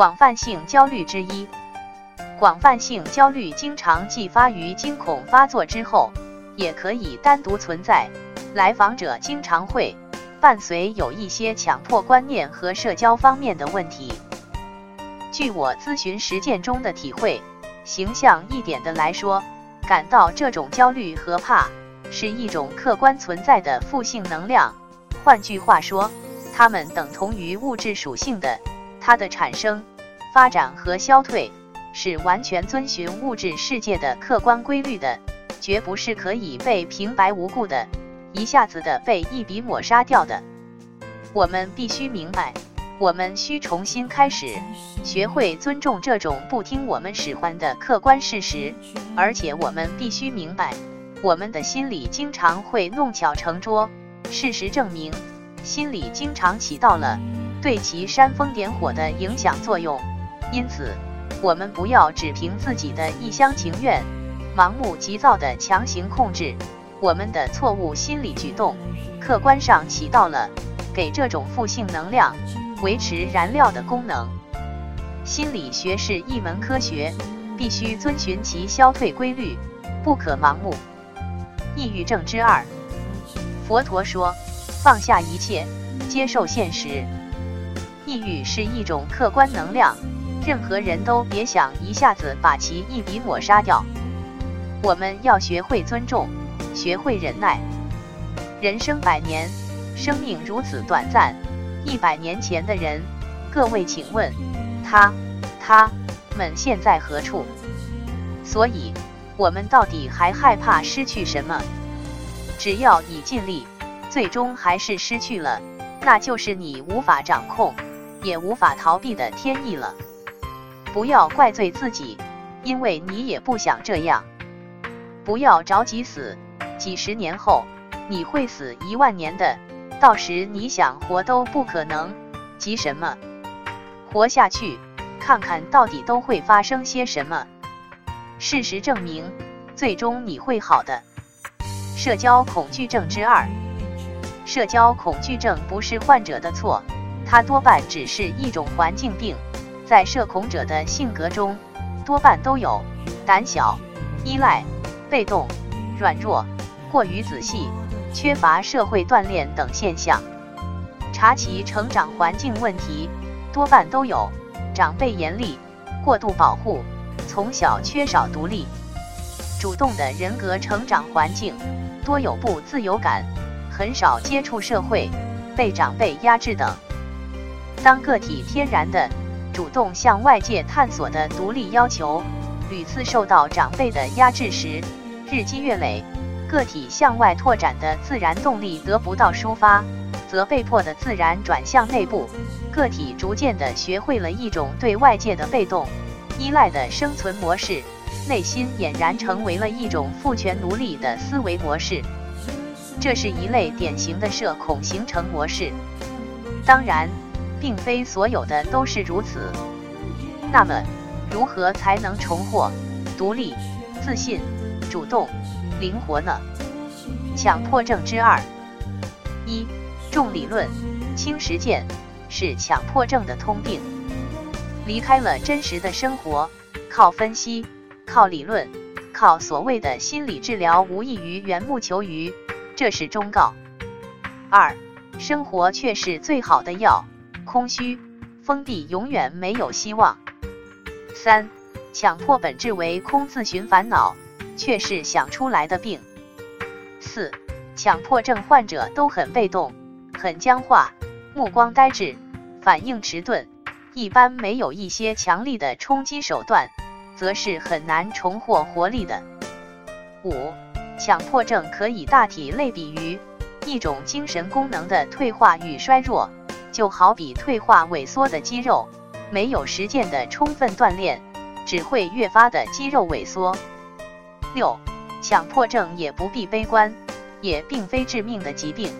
广泛性焦虑之一。广泛性焦虑经常继发于惊恐发作之后，也可以单独存在。来访者经常会伴随有一些强迫观念和社交方面的问题。据我咨询实践中的体会，形象一点的来说，感到这种焦虑和怕是一种客观存在的负性能量。换句话说，它们等同于物质属性的，它的产生、发展和消退是完全遵循物质世界的客观规律的，绝不是可以被平白无故的、一下子的被一笔抹杀掉的。我们必须明白。我们需重新开始，学会尊重这种不听我们使唤的客观事实，而且我们必须明白，我们的心理经常会弄巧成拙。事实证明，心理经常起到了对其煽风点火的影响作用。因此，我们不要只凭自己的一厢情愿，盲目急躁地强行控制我们的错误心理举动。客观上起到了给这种负性能量。维持燃料的功能。心理学是一门科学，必须遵循其消退规律，不可盲目。抑郁症之二，佛陀说：放下一切，接受现实。抑郁是一种客观能量，任何人都别想一下子把其一笔抹杀掉。我们要学会尊重，学会忍耐。人生百年，生命如此短暂。一百年前的人，各位请问，他、他们现在何处？所以，我们到底还害怕失去什么？只要你尽力，最终还是失去了，那就是你无法掌控，也无法逃避的天意了。不要怪罪自己，因为你也不想这样。不要着急死，几十年后你会死一万年的。到时你想活都不可能，急什么？活下去，看看到底都会发生些什么。事实证明，最终你会好的。社交恐惧症之二，社交恐惧症不是患者的错，它多半只是一种环境病。在社恐者的性格中，多半都有胆小、依赖、被动、软弱、过于仔细。缺乏社会锻炼等现象，查其成长环境问题，多半都有长辈严厉、过度保护，从小缺少独立、主动的人格成长环境，多有不自由感，很少接触社会，被长辈压制等。当个体天然的主动向外界探索的独立要求，屡次受到长辈的压制时，日积月累。个体向外拓展的自然动力得不到抒发，则被迫的自然转向内部。个体逐渐的学会了一种对外界的被动依赖的生存模式，内心俨然成为了一种父权奴隶的思维模式。这是一类典型的社恐形成模式。当然，并非所有的都是如此。那么，如何才能重获独立、自信、主动？灵活呢？强迫症之二：一、重理论轻实践是强迫症的通病。离开了真实的生活，靠分析、靠理论、靠所谓的心理治疗，无异于缘木求鱼，这是忠告。二、生活却是最好的药，空虚、封闭永远没有希望。三、强迫本质为空，自寻烦恼。却是想出来的病。四，强迫症患者都很被动，很僵化，目光呆滞，反应迟钝，一般没有一些强力的冲击手段，则是很难重获活力的。五，强迫症可以大体类比于一种精神功能的退化与衰弱，就好比退化萎缩的肌肉，没有实践的充分锻炼，只会越发的肌肉萎缩。六，强迫症也不必悲观，也并非致命的疾病。